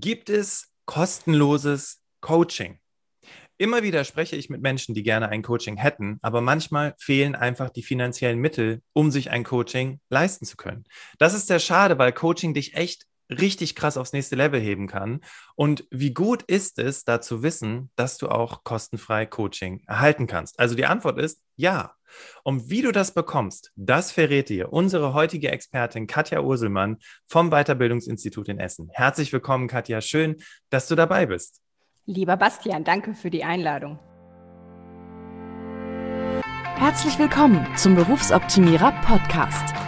gibt es kostenloses Coaching. Immer wieder spreche ich mit Menschen, die gerne ein Coaching hätten, aber manchmal fehlen einfach die finanziellen Mittel, um sich ein Coaching leisten zu können. Das ist sehr schade, weil Coaching dich echt richtig krass aufs nächste Level heben kann. Und wie gut ist es, da zu wissen, dass du auch kostenfrei Coaching erhalten kannst? Also die Antwort ist ja. Und wie du das bekommst, das verrät dir unsere heutige Expertin Katja Urselmann vom Weiterbildungsinstitut in Essen. Herzlich willkommen, Katja. Schön, dass du dabei bist. Lieber Bastian, danke für die Einladung. Herzlich willkommen zum Berufsoptimierer Podcast.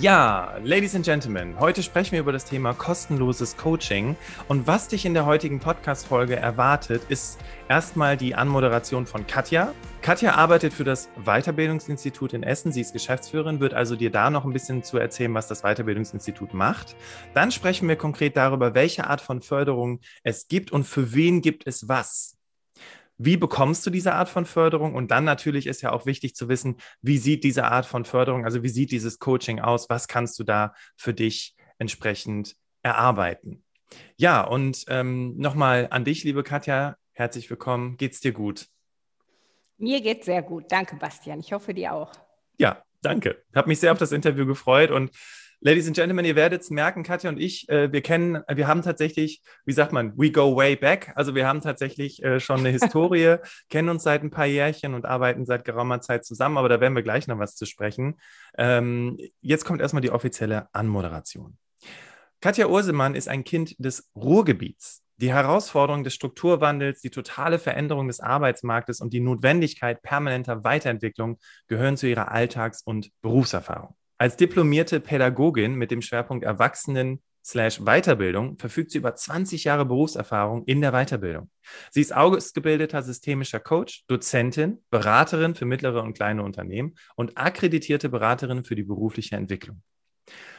Ja, Ladies and Gentlemen, heute sprechen wir über das Thema kostenloses Coaching. Und was dich in der heutigen Podcast-Folge erwartet, ist erstmal die Anmoderation von Katja. Katja arbeitet für das Weiterbildungsinstitut in Essen. Sie ist Geschäftsführerin, wird also dir da noch ein bisschen zu erzählen, was das Weiterbildungsinstitut macht. Dann sprechen wir konkret darüber, welche Art von Förderung es gibt und für wen gibt es was. Wie bekommst du diese Art von Förderung? Und dann natürlich ist ja auch wichtig zu wissen, wie sieht diese Art von Förderung, also wie sieht dieses Coaching aus? Was kannst du da für dich entsprechend erarbeiten? Ja, und ähm, nochmal an dich, liebe Katja, herzlich willkommen. Geht's dir gut? Mir geht's sehr gut. Danke, Bastian. Ich hoffe, dir auch. Ja, danke. Ich habe mich sehr auf das Interview gefreut und Ladies and Gentlemen, ihr werdet es merken, Katja und ich, äh, wir kennen, wir haben tatsächlich, wie sagt man, we go way back. Also wir haben tatsächlich äh, schon eine Historie, kennen uns seit ein paar Jährchen und arbeiten seit geraumer Zeit zusammen, aber da werden wir gleich noch was zu sprechen. Ähm, jetzt kommt erstmal die offizielle Anmoderation. Katja Ursemann ist ein Kind des Ruhrgebiets. Die Herausforderung des Strukturwandels, die totale Veränderung des Arbeitsmarktes und die Notwendigkeit permanenter Weiterentwicklung gehören zu ihrer Alltags- und Berufserfahrung. Als diplomierte Pädagogin mit dem Schwerpunkt Erwachsenen Weiterbildung verfügt sie über 20 Jahre Berufserfahrung in der Weiterbildung. Sie ist ausgebildeter systemischer Coach, Dozentin, Beraterin für mittlere und kleine Unternehmen und akkreditierte Beraterin für die berufliche Entwicklung.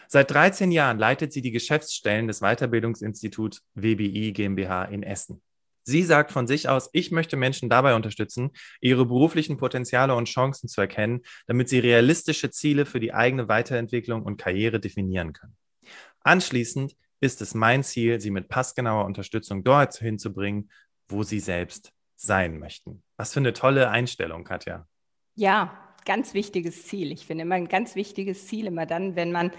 Seit 13 Jahren leitet sie die Geschäftsstellen des Weiterbildungsinstituts WBI GmbH in Essen. Sie sagt von sich aus, ich möchte Menschen dabei unterstützen, ihre beruflichen Potenziale und Chancen zu erkennen, damit sie realistische Ziele für die eigene Weiterentwicklung und Karriere definieren können. Anschließend ist es mein Ziel, sie mit passgenauer Unterstützung dort hinzubringen, wo sie selbst sein möchten. Was für eine tolle Einstellung, Katja. Ja, ganz wichtiges Ziel. Ich finde immer ein ganz wichtiges Ziel immer dann, wenn man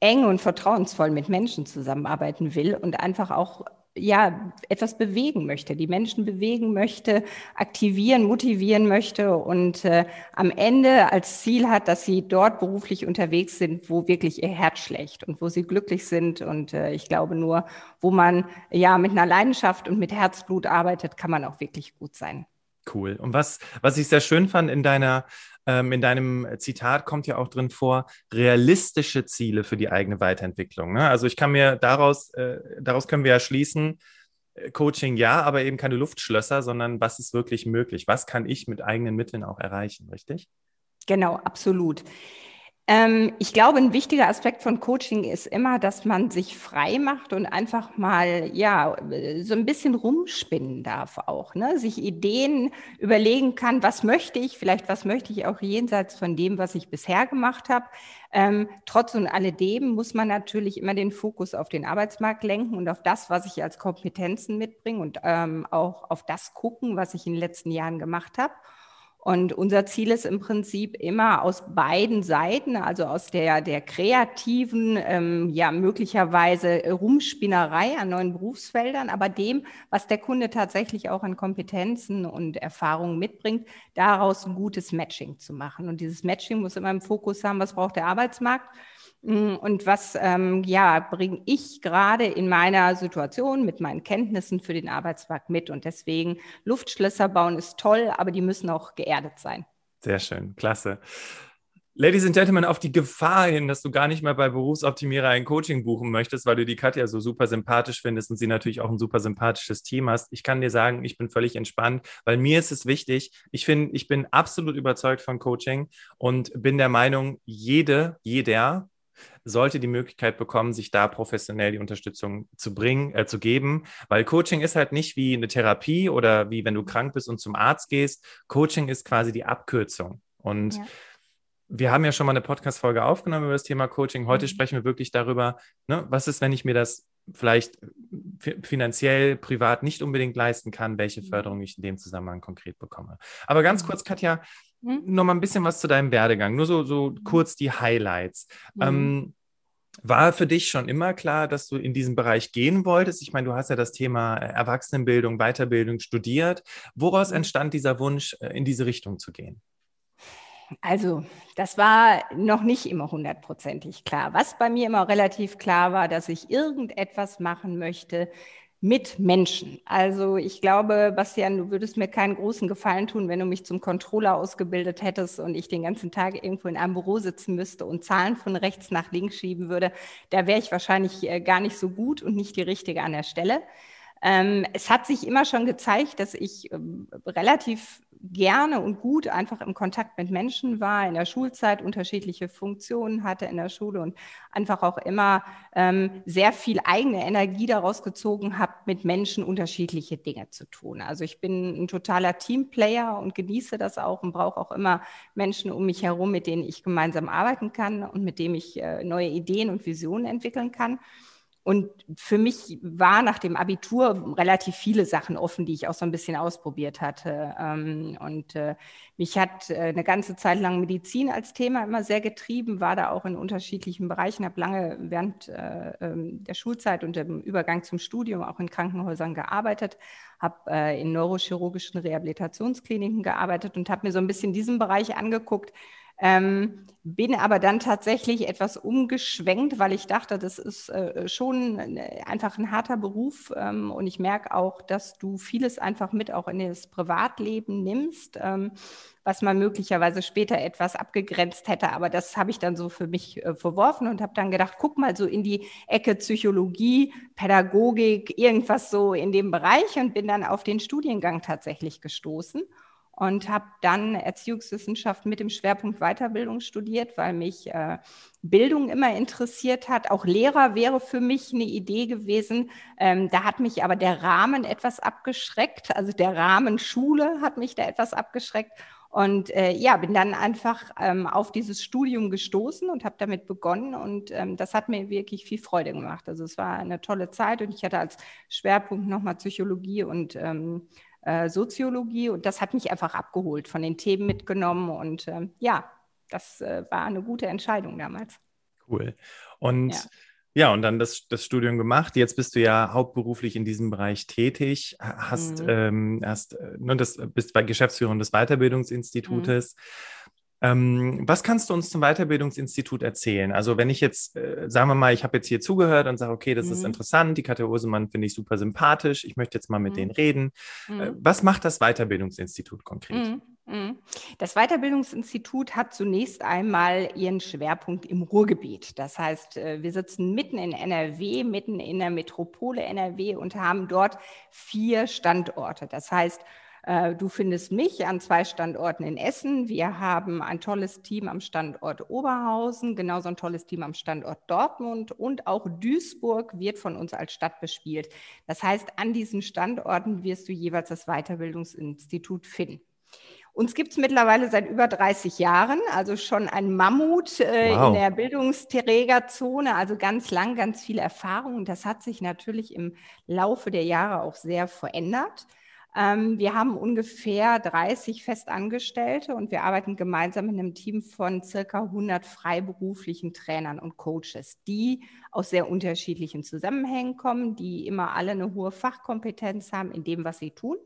eng und vertrauensvoll mit Menschen zusammenarbeiten will und einfach auch ja, etwas bewegen möchte, die Menschen bewegen möchte, aktivieren, motivieren möchte und äh, am Ende als Ziel hat, dass sie dort beruflich unterwegs sind, wo wirklich ihr Herz schlägt und wo sie glücklich sind. Und äh, ich glaube nur, wo man ja mit einer Leidenschaft und mit Herzblut arbeitet, kann man auch wirklich gut sein. Cool. Und was, was ich sehr schön fand in deiner ähm, in deinem Zitat kommt ja auch drin vor, realistische Ziele für die eigene Weiterentwicklung. Ne? Also ich kann mir daraus, äh, daraus können wir ja schließen, äh, Coaching ja, aber eben keine Luftschlösser, sondern was ist wirklich möglich? Was kann ich mit eigenen Mitteln auch erreichen, richtig? Genau, absolut. Ähm, ich glaube, ein wichtiger Aspekt von Coaching ist immer, dass man sich frei macht und einfach mal, ja, so ein bisschen rumspinnen darf auch, ne? sich Ideen überlegen kann, was möchte ich, vielleicht was möchte ich auch jenseits von dem, was ich bisher gemacht habe. Ähm, trotz und alledem muss man natürlich immer den Fokus auf den Arbeitsmarkt lenken und auf das, was ich als Kompetenzen mitbringe und ähm, auch auf das gucken, was ich in den letzten Jahren gemacht habe. Und unser Ziel ist im Prinzip immer aus beiden Seiten, also aus der, der kreativen, ähm, ja möglicherweise Rumspinnerei an neuen Berufsfeldern, aber dem, was der Kunde tatsächlich auch an Kompetenzen und Erfahrungen mitbringt, daraus ein gutes Matching zu machen. Und dieses Matching muss immer im Fokus haben, was braucht der Arbeitsmarkt und was ähm, ja, bringe ich gerade in meiner Situation mit meinen Kenntnissen für den Arbeitsmarkt mit? Und deswegen Luftschlösser bauen ist toll, aber die müssen auch geerdet sein. Sehr schön, klasse. Ladies and Gentlemen, auf die Gefahr hin, dass du gar nicht mehr bei Berufsoptimierer ein Coaching buchen möchtest, weil du die Katja so super sympathisch findest und sie natürlich auch ein super sympathisches Team hast. Ich kann dir sagen, ich bin völlig entspannt, weil mir ist es wichtig. Ich finde, ich bin absolut überzeugt von Coaching und bin der Meinung, jede, jeder sollte die Möglichkeit bekommen, sich da professionell die Unterstützung zu bringen, äh, zu geben, weil Coaching ist halt nicht wie eine Therapie oder wie wenn du krank bist und zum Arzt gehst. Coaching ist quasi die Abkürzung. Und ja wir haben ja schon mal eine Podcast-Folge aufgenommen über das Thema Coaching. Heute mhm. sprechen wir wirklich darüber, ne, was ist, wenn ich mir das vielleicht finanziell, privat nicht unbedingt leisten kann, welche mhm. Förderung ich in dem Zusammenhang konkret bekomme. Aber ganz mhm. kurz, Katja, mhm. noch mal ein bisschen was zu deinem Werdegang. Nur so, so mhm. kurz die Highlights. Mhm. Ähm, war für dich schon immer klar, dass du in diesen Bereich gehen wolltest? Ich meine, du hast ja das Thema äh, Erwachsenenbildung, Weiterbildung studiert. Woraus entstand dieser Wunsch, äh, in diese Richtung zu gehen? Also, das war noch nicht immer hundertprozentig klar. Was bei mir immer relativ klar war, dass ich irgendetwas machen möchte mit Menschen. Also, ich glaube, Bastian, du würdest mir keinen großen Gefallen tun, wenn du mich zum Controller ausgebildet hättest und ich den ganzen Tag irgendwo in einem Büro sitzen müsste und Zahlen von rechts nach links schieben würde. Da wäre ich wahrscheinlich äh, gar nicht so gut und nicht die Richtige an der Stelle. Ähm, es hat sich immer schon gezeigt, dass ich ähm, relativ gerne und gut einfach im Kontakt mit Menschen war, in der Schulzeit unterschiedliche Funktionen hatte in der Schule und einfach auch immer ähm, sehr viel eigene Energie daraus gezogen habe, mit Menschen unterschiedliche Dinge zu tun. Also ich bin ein totaler Teamplayer und genieße das auch und brauche auch immer Menschen um mich herum, mit denen ich gemeinsam arbeiten kann und mit denen ich äh, neue Ideen und Visionen entwickeln kann. Und für mich war nach dem Abitur relativ viele Sachen offen, die ich auch so ein bisschen ausprobiert hatte. Ähm, und äh, mich hat äh, eine ganze Zeit lang Medizin als Thema immer sehr getrieben, war da auch in unterschiedlichen Bereichen, habe lange während äh, ähm, der Schulzeit und dem Übergang zum Studium auch in Krankenhäusern gearbeitet, habe in neurochirurgischen Rehabilitationskliniken gearbeitet und habe mir so ein bisschen diesen Bereich angeguckt, ähm, bin aber dann tatsächlich etwas umgeschwenkt, weil ich dachte, das ist äh, schon äh, einfach ein harter Beruf. Ähm, und ich merke auch, dass du vieles einfach mit auch in das Privatleben nimmst, ähm, was man möglicherweise später etwas abgegrenzt hätte. Aber das habe ich dann so für mich äh, verworfen und habe dann gedacht, guck mal so in die Ecke Psychologie, Pädagogik, irgendwas so in dem Bereich und bin dann auf den Studiengang tatsächlich gestoßen und habe dann Erziehungswissenschaft mit dem Schwerpunkt Weiterbildung studiert, weil mich äh, Bildung immer interessiert hat. Auch Lehrer wäre für mich eine Idee gewesen. Ähm, da hat mich aber der Rahmen etwas abgeschreckt. Also der Rahmen Schule hat mich da etwas abgeschreckt. Und äh, ja, bin dann einfach ähm, auf dieses Studium gestoßen und habe damit begonnen. Und ähm, das hat mir wirklich viel Freude gemacht. Also es war eine tolle Zeit und ich hatte als Schwerpunkt nochmal Psychologie und ähm, äh, Soziologie und das hat mich einfach abgeholt, von den Themen mitgenommen und äh, ja, das äh, war eine gute Entscheidung damals. Cool. Und ja. Ja, und dann das, das Studium gemacht. Jetzt bist du ja hauptberuflich in diesem Bereich tätig, hast, mhm. ähm, hast äh, ne, das, bist bei Geschäftsführerin des Weiterbildungsinstitutes. Mhm. Ähm, was kannst du uns zum Weiterbildungsinstitut erzählen? Also wenn ich jetzt, äh, sagen wir mal, ich habe jetzt hier zugehört und sage, okay, das mhm. ist interessant, die Katja Ursemann finde ich super sympathisch, ich möchte jetzt mal mit mhm. denen reden. Äh, mhm. was macht das Weiterbildungsinstitut konkret? Mhm. Mhm. Das Weiterbildungsinstitut hat zunächst einmal ihren Schwerpunkt im Ruhrgebiet. Das heißt, äh, wir sitzen mitten in NRW, mitten in der Metropole NRW und haben dort vier Standorte. Das heißt, du findest mich an zwei Standorten in Essen. Wir haben ein tolles Team am Standort Oberhausen, genauso ein tolles Team am Standort Dortmund und auch Duisburg wird von uns als Stadt bespielt. Das heißt, an diesen Standorten wirst du jeweils das Weiterbildungsinstitut finden. Uns gibt es mittlerweile seit über 30 Jahren, also schon ein Mammut äh, wow. in der Bildungsträgerzone, also ganz lang, ganz viel Erfahrung. Und das hat sich natürlich im Laufe der Jahre auch sehr verändert. Ähm, wir haben ungefähr 30 Festangestellte und wir arbeiten gemeinsam in einem Team von circa 100 freiberuflichen Trainern und Coaches, die aus sehr unterschiedlichen Zusammenhängen kommen, die immer alle eine hohe Fachkompetenz haben in dem, was sie tun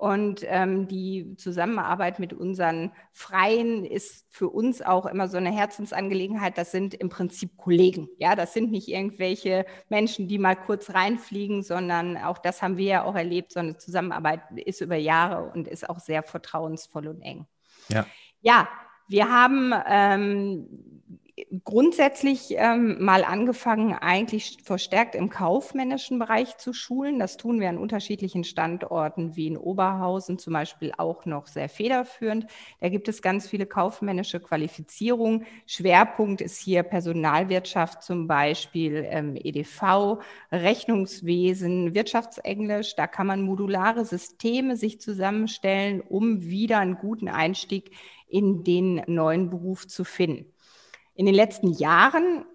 und ähm, die Zusammenarbeit mit unseren Freien ist für uns auch immer so eine Herzensangelegenheit. Das sind im Prinzip Kollegen. Ja, das sind nicht irgendwelche Menschen, die mal kurz reinfliegen, sondern auch das haben wir ja auch erlebt. So eine Zusammenarbeit ist über Jahre und ist auch sehr vertrauensvoll und eng. Ja. Ja, wir haben ähm, grundsätzlich ähm, mal angefangen, eigentlich verstärkt im kaufmännischen Bereich zu schulen. Das tun wir an unterschiedlichen Standorten wie in Oberhausen zum Beispiel auch noch sehr federführend. Da gibt es ganz viele kaufmännische Qualifizierungen. Schwerpunkt ist hier Personalwirtschaft zum Beispiel, ähm, EDV, Rechnungswesen, Wirtschaftsenglisch. Da kann man modulare Systeme sich zusammenstellen, um wieder einen guten Einstieg in den neuen Beruf zu finden. In den letzten Jahren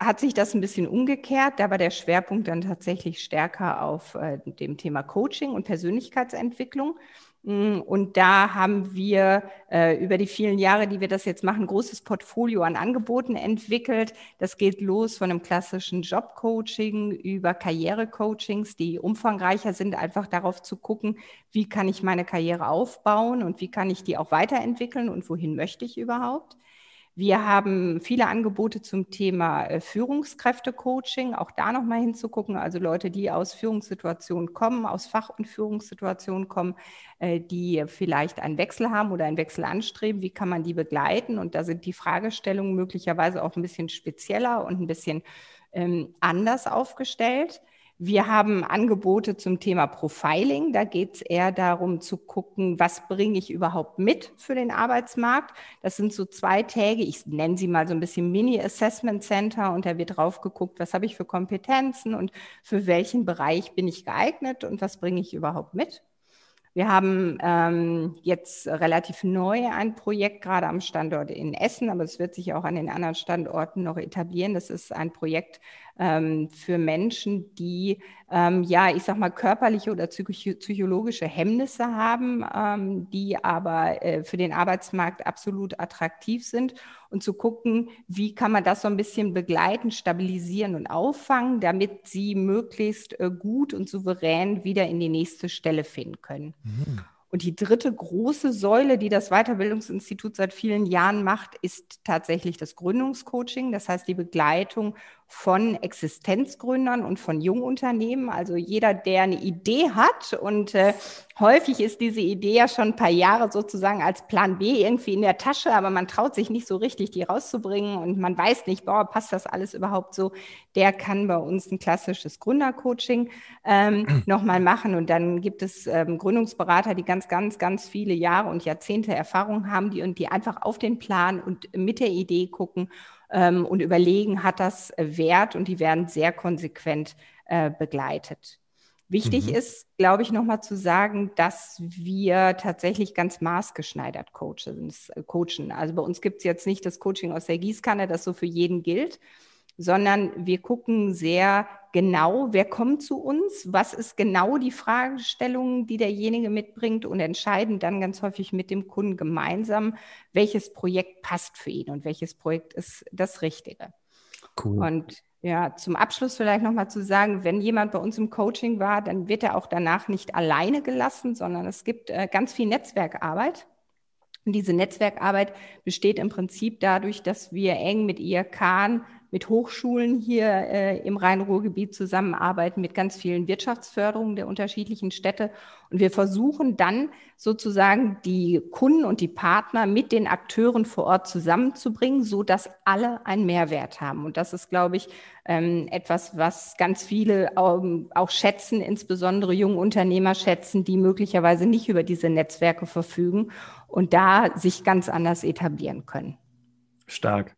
hat sich das ein bisschen umgekehrt. Da war der Schwerpunkt dann tatsächlich stärker auf äh, dem Thema Coaching und Persönlichkeitsentwicklung. Mm, und da haben wir äh, über die vielen Jahre, die wir das jetzt machen, ein großes Portfolio an Angeboten entwickelt. Das geht los von einem klassischen Jobcoaching über Karrierecoachings, die umfangreicher sind, einfach darauf zu gucken, wie kann ich meine Karriere aufbauen und wie kann ich die auch weiterentwickeln und wohin möchte ich überhaupt. Wir haben viele Angebote zum Thema äh, Führungskräfte-Coaching, auch da nochmal hinzugucken. Also Leute, die aus Führungssituationen kommen, aus Fach- und Führungssituationen kommen, äh, die vielleicht einen Wechsel haben oder einen Wechsel anstreben. Wie kann man die begleiten? Und da sind die Fragestellungen möglicherweise auch ein bisschen spezieller und ein bisschen ähm, anders aufgestellt. Wir haben Angebote zum Thema Profiling. Da geht es eher darum zu gucken, was bringe ich überhaupt mit für den Arbeitsmarkt. Das sind so zwei Tage, ich nenne sie mal so ein bisschen Mini-Assessment Center und da wird drauf geguckt, was habe ich für Kompetenzen und für welchen Bereich bin ich geeignet und was bringe ich überhaupt mit. Wir haben ähm, jetzt relativ neu ein Projekt gerade am Standort in Essen, aber es wird sich auch an den anderen Standorten noch etablieren. Das ist ein Projekt ähm, für Menschen, die ähm, ja, ich sag mal, körperliche oder psychologische Hemmnisse haben, ähm, die aber äh, für den Arbeitsmarkt absolut attraktiv sind und zu gucken, wie kann man das so ein bisschen begleiten, stabilisieren und auffangen, damit sie möglichst äh, gut und souverän wieder in die nächste Stelle finden können. Mhm. Und die dritte große Säule, die das Weiterbildungsinstitut seit vielen Jahren macht, ist tatsächlich das Gründungscoaching. Das heißt die Begleitung von Existenzgründern und von Jungunternehmen. Also jeder, der eine Idee hat und äh, häufig ist diese Idee ja schon ein paar Jahre sozusagen als Plan B irgendwie in der Tasche, aber man traut sich nicht so richtig, die rauszubringen und man weiß nicht, boah, passt das alles überhaupt so? Der kann bei uns ein klassisches Gründercoaching ähm, nochmal machen und dann gibt es ähm, Gründungsberater, die ganz, ganz, ganz viele Jahre und Jahrzehnte Erfahrung haben, die und die einfach auf den Plan und mit der Idee gucken ähm, und überlegen, hat das Wert und die werden sehr konsequent äh, begleitet. Wichtig mhm. ist, glaube ich, nochmal zu sagen, dass wir tatsächlich ganz maßgeschneidert coachen. Äh, coachen. Also bei uns gibt es jetzt nicht das Coaching aus der Gießkanne, das so für jeden gilt, sondern wir gucken sehr genau, wer kommt zu uns, was ist genau die Fragestellung, die derjenige mitbringt und entscheiden dann ganz häufig mit dem Kunden gemeinsam, welches Projekt passt für ihn und welches Projekt ist das Richtige. Cool. Und ja, zum Abschluss vielleicht nochmal zu sagen, wenn jemand bei uns im Coaching war, dann wird er auch danach nicht alleine gelassen, sondern es gibt äh, ganz viel Netzwerkarbeit. Und diese Netzwerkarbeit besteht im Prinzip dadurch, dass wir eng mit IRK mit Hochschulen hier äh, im Rhein-Ruhr-Gebiet zusammenarbeiten, mit ganz vielen Wirtschaftsförderungen der unterschiedlichen Städte. Und wir versuchen dann sozusagen die Kunden und die Partner mit den Akteuren vor Ort zusammenzubringen, so dass alle einen Mehrwert haben. Und das ist, glaube ich, ähm, etwas, was ganz viele ähm, auch schätzen, insbesondere junge Unternehmer schätzen, die möglicherweise nicht über diese Netzwerke verfügen und da sich ganz anders etablieren können. Stark.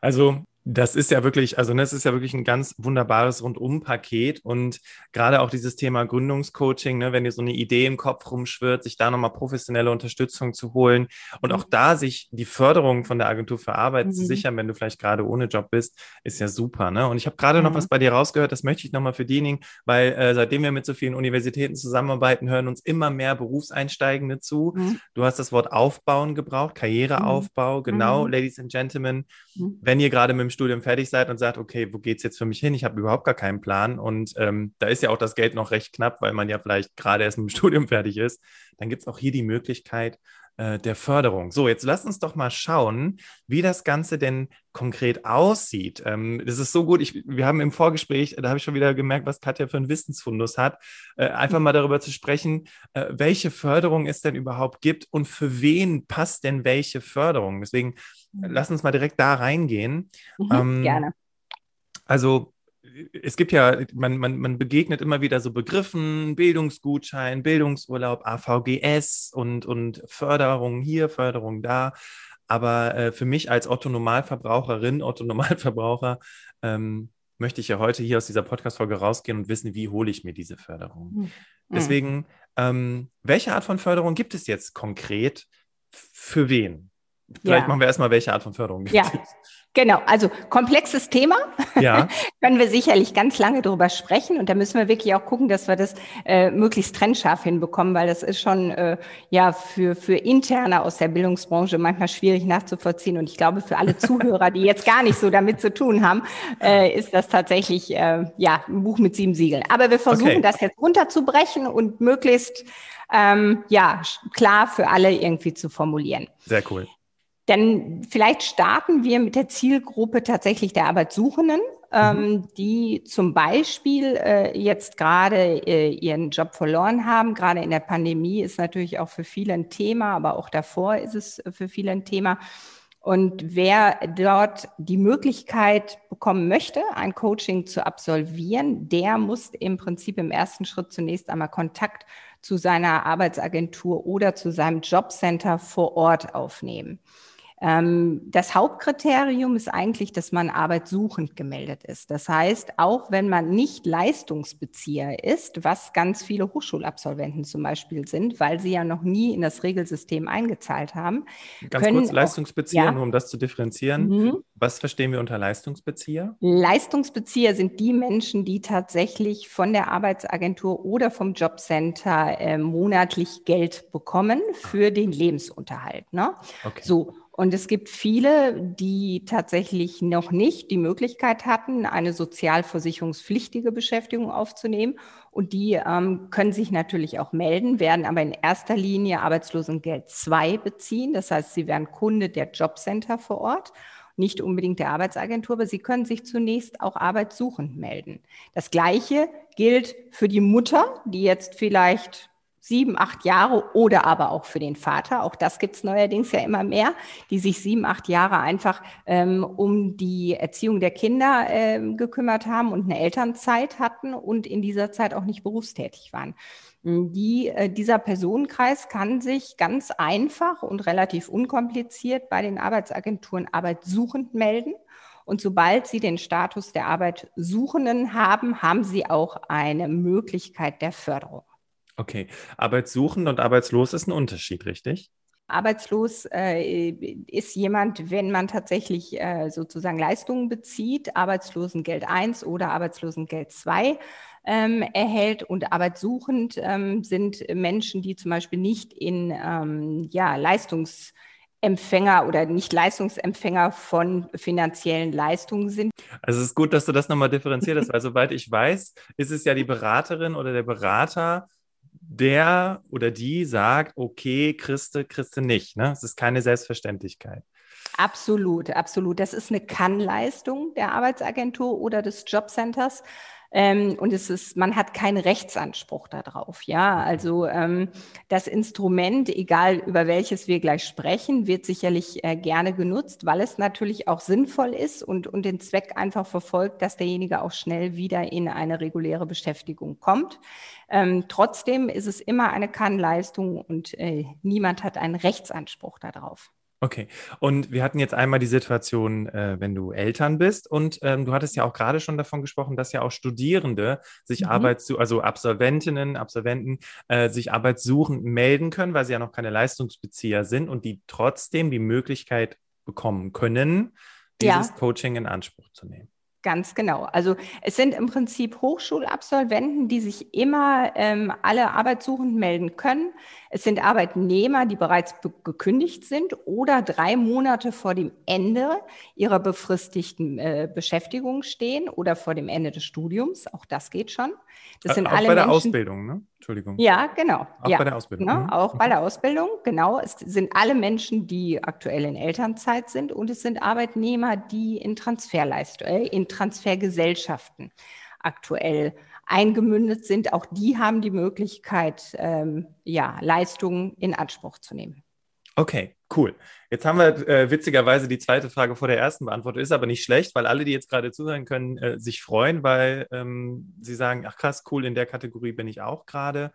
Also das ist ja wirklich, also das ist ja wirklich ein ganz wunderbares Rundum-Paket und gerade auch dieses Thema Gründungscoaching, ne, wenn dir so eine Idee im Kopf rumschwirrt, sich da nochmal professionelle Unterstützung zu holen und auch da sich die Förderung von der Agentur für Arbeit mhm. zu sichern, wenn du vielleicht gerade ohne Job bist, ist ja super. Ne? Und ich habe gerade mhm. noch was bei dir rausgehört, das möchte ich nochmal für diejenigen, weil äh, seitdem wir mit so vielen Universitäten zusammenarbeiten, hören uns immer mehr Berufseinsteigende zu. Mhm. Du hast das Wort Aufbauen gebraucht, Karriereaufbau, mhm. genau, mhm. Ladies and Gentlemen, mhm. wenn ihr gerade mit dem Studium fertig seid und sagt, okay, wo geht es jetzt für mich hin? Ich habe überhaupt gar keinen Plan. Und ähm, da ist ja auch das Geld noch recht knapp, weil man ja vielleicht gerade erst mit dem Studium fertig ist. Dann gibt es auch hier die Möglichkeit, äh, der Förderung. So, jetzt lass uns doch mal schauen, wie das Ganze denn konkret aussieht. Ähm, das ist so gut. Ich, wir haben im Vorgespräch, da habe ich schon wieder gemerkt, was Katja für einen Wissensfundus hat, äh, einfach mal darüber zu sprechen, äh, welche Förderung es denn überhaupt gibt und für wen passt denn welche Förderung. Deswegen. Lass uns mal direkt da reingehen. Mhm, ähm, gerne. Also es gibt ja, man, man, man begegnet immer wieder so Begriffen, Bildungsgutschein, Bildungsurlaub, AVGS und, und Förderung hier, Förderung da. Aber äh, für mich als Otto-Normalverbraucherin, Otto-Normalverbraucher, ähm, möchte ich ja heute hier aus dieser Podcast-Folge rausgehen und wissen, wie hole ich mir diese Förderung. Mhm. Deswegen, ähm, welche Art von Förderung gibt es jetzt konkret? Für wen? Vielleicht ja. machen wir erstmal, welche Art von Förderung gibt ja. Genau, also komplexes Thema. Ja. Können wir sicherlich ganz lange drüber sprechen und da müssen wir wirklich auch gucken, dass wir das äh, möglichst trennscharf hinbekommen, weil das ist schon äh, ja für, für Interne aus der Bildungsbranche manchmal schwierig nachzuvollziehen. Und ich glaube, für alle Zuhörer, die jetzt gar nicht so damit zu tun haben, äh, ist das tatsächlich äh, ja ein Buch mit sieben Siegeln. Aber wir versuchen okay. das jetzt runterzubrechen und möglichst ähm, ja klar für alle irgendwie zu formulieren. Sehr cool. Denn vielleicht starten wir mit der Zielgruppe tatsächlich der Arbeitssuchenden, ähm, mhm. die zum Beispiel äh, jetzt gerade äh, ihren Job verloren haben. Gerade in der Pandemie ist natürlich auch für viele ein Thema, aber auch davor ist es für viele ein Thema. Und wer dort die Möglichkeit bekommen möchte, ein Coaching zu absolvieren, der muss im Prinzip im ersten Schritt zunächst einmal Kontakt zu seiner Arbeitsagentur oder zu seinem Jobcenter vor Ort aufnehmen. Ähm, das Hauptkriterium ist eigentlich, dass man arbeitssuchend gemeldet ist. Das heißt, auch wenn man nicht Leistungsbezieher ist, was ganz viele Hochschulabsolventen zum Beispiel sind, weil sie ja noch nie in das Regelsystem eingezahlt haben. Ganz kurz, Leistungsbezieher, ja. nur um das zu differenzieren. Mhm. Was verstehen wir unter Leistungsbezieher? Leistungsbezieher sind die Menschen, die tatsächlich von der Arbeitsagentur oder vom Jobcenter äh, monatlich Geld bekommen für den Lebensunterhalt. Ne? Okay. So. Und es gibt viele, die tatsächlich noch nicht die Möglichkeit hatten, eine sozialversicherungspflichtige Beschäftigung aufzunehmen. Und die ähm, können sich natürlich auch melden, werden aber in erster Linie Arbeitslosengeld 2 beziehen. Das heißt, sie werden Kunde der Jobcenter vor Ort nicht unbedingt der Arbeitsagentur, aber Sie können sich zunächst auch arbeitssuchend melden. Das Gleiche gilt für die Mutter, die jetzt vielleicht sieben, acht Jahre oder aber auch für den Vater, auch das gibt es neuerdings ja immer mehr, die sich sieben, acht Jahre einfach ähm, um die Erziehung der Kinder ähm, gekümmert haben und eine Elternzeit hatten und in dieser Zeit auch nicht berufstätig waren. Die, äh, dieser Personenkreis kann sich ganz einfach und relativ unkompliziert bei den Arbeitsagenturen arbeitssuchend melden. Und sobald Sie den Status der Arbeitssuchenden haben, haben Sie auch eine Möglichkeit der Förderung. Okay, arbeitssuchend und arbeitslos ist ein Unterschied, richtig? Arbeitslos äh, ist jemand, wenn man tatsächlich äh, sozusagen Leistungen bezieht, Arbeitslosengeld 1 oder Arbeitslosengeld 2 ähm, erhält. Und arbeitssuchend ähm, sind Menschen, die zum Beispiel nicht in ähm, ja, Leistungsempfänger oder nicht Leistungsempfänger von finanziellen Leistungen sind. Also es ist gut, dass du das nochmal differenziert hast, weil soweit ich weiß, ist es ja die Beraterin oder der Berater, der oder die sagt, okay, Christe, Christe nicht. Ne? Es ist keine Selbstverständlichkeit. Absolut, absolut. Das ist eine Kannleistung der Arbeitsagentur oder des Jobcenters. Ähm, und es ist, man hat keinen Rechtsanspruch darauf. Ja, also ähm, das Instrument, egal über welches wir gleich sprechen, wird sicherlich äh, gerne genutzt, weil es natürlich auch sinnvoll ist und, und den Zweck einfach verfolgt, dass derjenige auch schnell wieder in eine reguläre Beschäftigung kommt. Ähm, trotzdem ist es immer eine Kannleistung und äh, niemand hat einen Rechtsanspruch darauf. Okay, und wir hatten jetzt einmal die Situation, äh, wenn du Eltern bist und ähm, du hattest ja auch gerade schon davon gesprochen, dass ja auch Studierende sich mhm. Arbeits, also Absolventinnen, Absolventen äh, sich arbeitssuchend melden können, weil sie ja noch keine Leistungsbezieher sind und die trotzdem die Möglichkeit bekommen können, dieses ja. Coaching in Anspruch zu nehmen. Ganz genau. Also es sind im Prinzip Hochschulabsolventen, die sich immer ähm, alle Arbeitssuchend melden können. Es sind Arbeitnehmer, die bereits gekündigt sind oder drei Monate vor dem Ende ihrer befristigten äh, Beschäftigung stehen oder vor dem Ende des Studiums. Auch das geht schon. Das sind auch alle bei der Menschen, Ausbildung, ne? Entschuldigung. Ja, genau. Auch ja. bei der Ausbildung. Mhm. Auch bei der Ausbildung, genau. Es sind alle Menschen, die aktuell in Elternzeit sind und es sind Arbeitnehmer, die in Transferleistung, äh, in Transfergesellschaften aktuell eingemündet sind. Auch die haben die Möglichkeit, ähm, ja, Leistungen in Anspruch zu nehmen. Okay, cool. Jetzt haben wir äh, witzigerweise die zweite Frage vor der ersten beantwortet. Ist aber nicht schlecht, weil alle, die jetzt gerade zuhören können, äh, sich freuen, weil ähm, sie sagen, ach krass, cool, in der Kategorie bin ich auch gerade.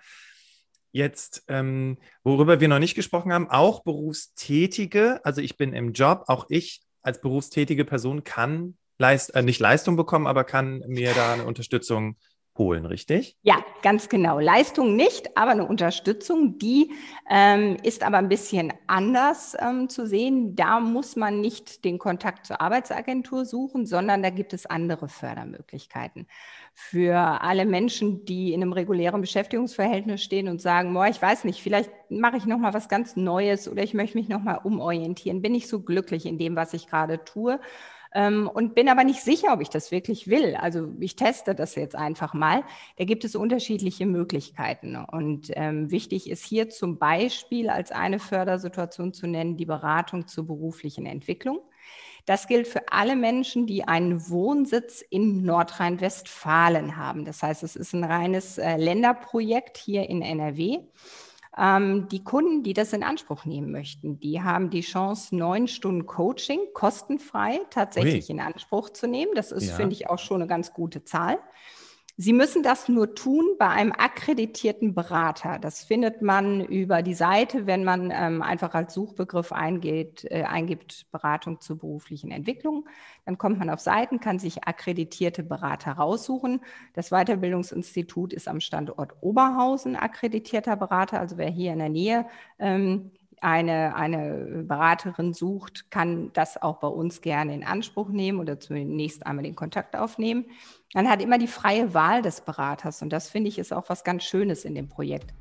Jetzt, ähm, worüber wir noch nicht gesprochen haben, auch Berufstätige, also ich bin im Job, auch ich als berufstätige Person kann Leist äh, nicht Leistung bekommen, aber kann mir da eine Unterstützung holen, richtig? Ja, ganz genau. Leistung nicht, aber eine Unterstützung, die ähm, ist aber ein bisschen anders ähm, zu sehen. Da muss man nicht den Kontakt zur Arbeitsagentur suchen, sondern da gibt es andere Fördermöglichkeiten. Für alle Menschen, die in einem regulären Beschäftigungsverhältnis stehen und sagen, boah, ich weiß nicht, vielleicht mache ich noch mal was ganz Neues oder ich möchte mich noch mal umorientieren, bin ich so glücklich in dem, was ich gerade tue ähm, und bin aber nicht sicher, ob ich das wirklich will. Also ich teste das jetzt einfach mal. Da gibt es unterschiedliche Möglichkeiten. Und ähm, wichtig ist hier zum Beispiel als eine Fördersituation zu nennen, die Beratung zur beruflichen Entwicklung. Das gilt für alle Menschen, die einen Wohnsitz in Nordrhein-Westfalen haben. Das heißt, es ist ein reines äh, Länderprojekt hier in NRW. Ähm, die Kunden, die das in Anspruch nehmen möchten, die haben die Chance, neun Stunden Coaching kostenfrei tatsächlich Ui. in Anspruch zu nehmen. Das ist, ja. finde ich, auch schon eine ganz gute Zahl. Sie müssen das nur tun bei einem akkreditierten Berater. Das findet man über die Seite, wenn man ähm, einfach als Suchbegriff eingeht, äh, eingibt Beratung zur beruflichen Entwicklung. Dann kommt man auf Seiten, kann sich akkreditierte Berater raussuchen. Das Weiterbildungsinstitut ist am Standort Oberhausen akkreditierter Berater. Also wer hier in der Nähe ähm, eine, eine Beraterin sucht, kann das auch bei uns gerne in Anspruch nehmen oder zunächst einmal den Kontakt aufnehmen. Man hat immer die freie Wahl des Beraters und das finde ich ist auch was ganz Schönes in dem Projekt.